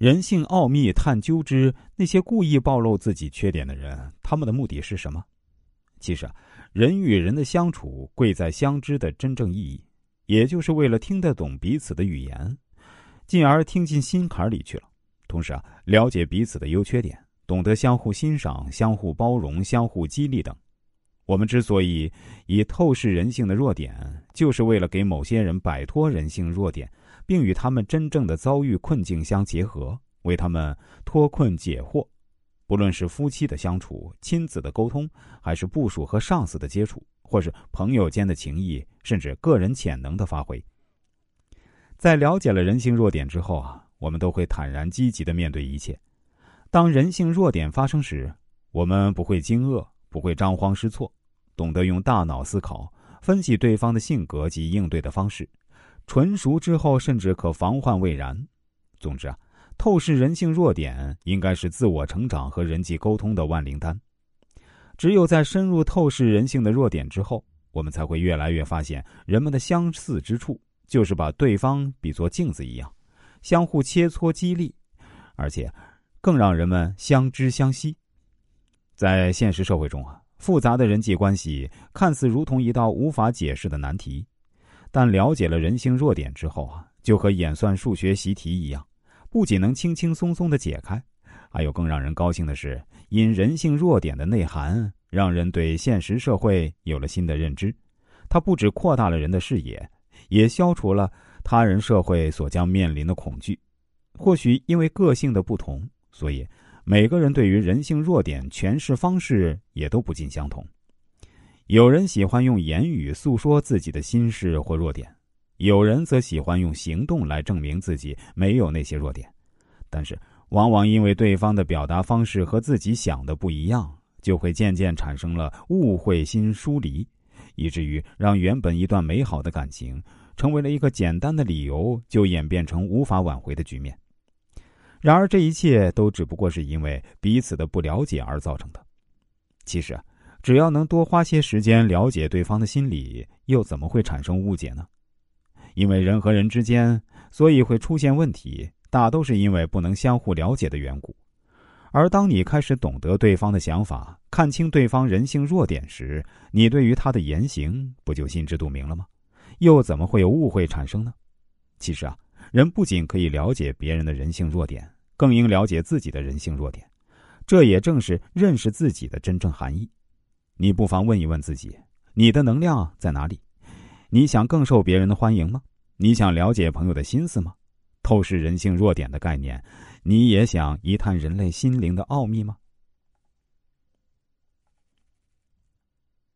人性奥秘探究之那些故意暴露自己缺点的人，他们的目的是什么？其实啊，人与人的相处贵在相知的真正意义，也就是为了听得懂彼此的语言，进而听进心坎里去了。同时啊，了解彼此的优缺点，懂得相互欣赏、相互包容、相互激励等。我们之所以以透视人性的弱点，就是为了给某些人摆脱人性弱点，并与他们真正的遭遇困境相结合，为他们脱困解惑。不论是夫妻的相处、亲子的沟通，还是部署和上司的接触，或是朋友间的情谊，甚至个人潜能的发挥，在了解了人性弱点之后啊，我们都会坦然积极的面对一切。当人性弱点发生时，我们不会惊愕，不会张慌失措。懂得用大脑思考，分析对方的性格及应对的方式，纯熟之后甚至可防患未然。总之啊，透视人性弱点应该是自我成长和人际沟通的万灵丹。只有在深入透视人性的弱点之后，我们才会越来越发现人们的相似之处，就是把对方比作镜子一样，相互切磋激励，而且更让人们相知相惜。在现实社会中啊。复杂的人际关系看似如同一道无法解释的难题，但了解了人性弱点之后啊，就和演算数学习题一样，不仅能轻轻松松的解开，还有更让人高兴的是，因人性弱点的内涵，让人对现实社会有了新的认知。它不止扩大了人的视野，也消除了他人社会所将面临的恐惧。或许因为个性的不同，所以。每个人对于人性弱点诠释方式也都不尽相同，有人喜欢用言语诉说自己的心事或弱点，有人则喜欢用行动来证明自己没有那些弱点。但是，往往因为对方的表达方式和自己想的不一样，就会渐渐产生了误会心疏离，以至于让原本一段美好的感情，成为了一个简单的理由就演变成无法挽回的局面。然而，这一切都只不过是因为彼此的不了解而造成的。其实啊，只要能多花些时间了解对方的心理，又怎么会产生误解呢？因为人和人之间，所以会出现问题，大都是因为不能相互了解的缘故。而当你开始懂得对方的想法，看清对方人性弱点时，你对于他的言行不就心知肚明了吗？又怎么会有误会产生呢？其实啊。人不仅可以了解别人的人性弱点，更应了解自己的人性弱点，这也正是认识自己的真正含义。你不妨问一问自己：你的能量在哪里？你想更受别人的欢迎吗？你想了解朋友的心思吗？透视人性弱点的概念，你也想一探人类心灵的奥秘吗？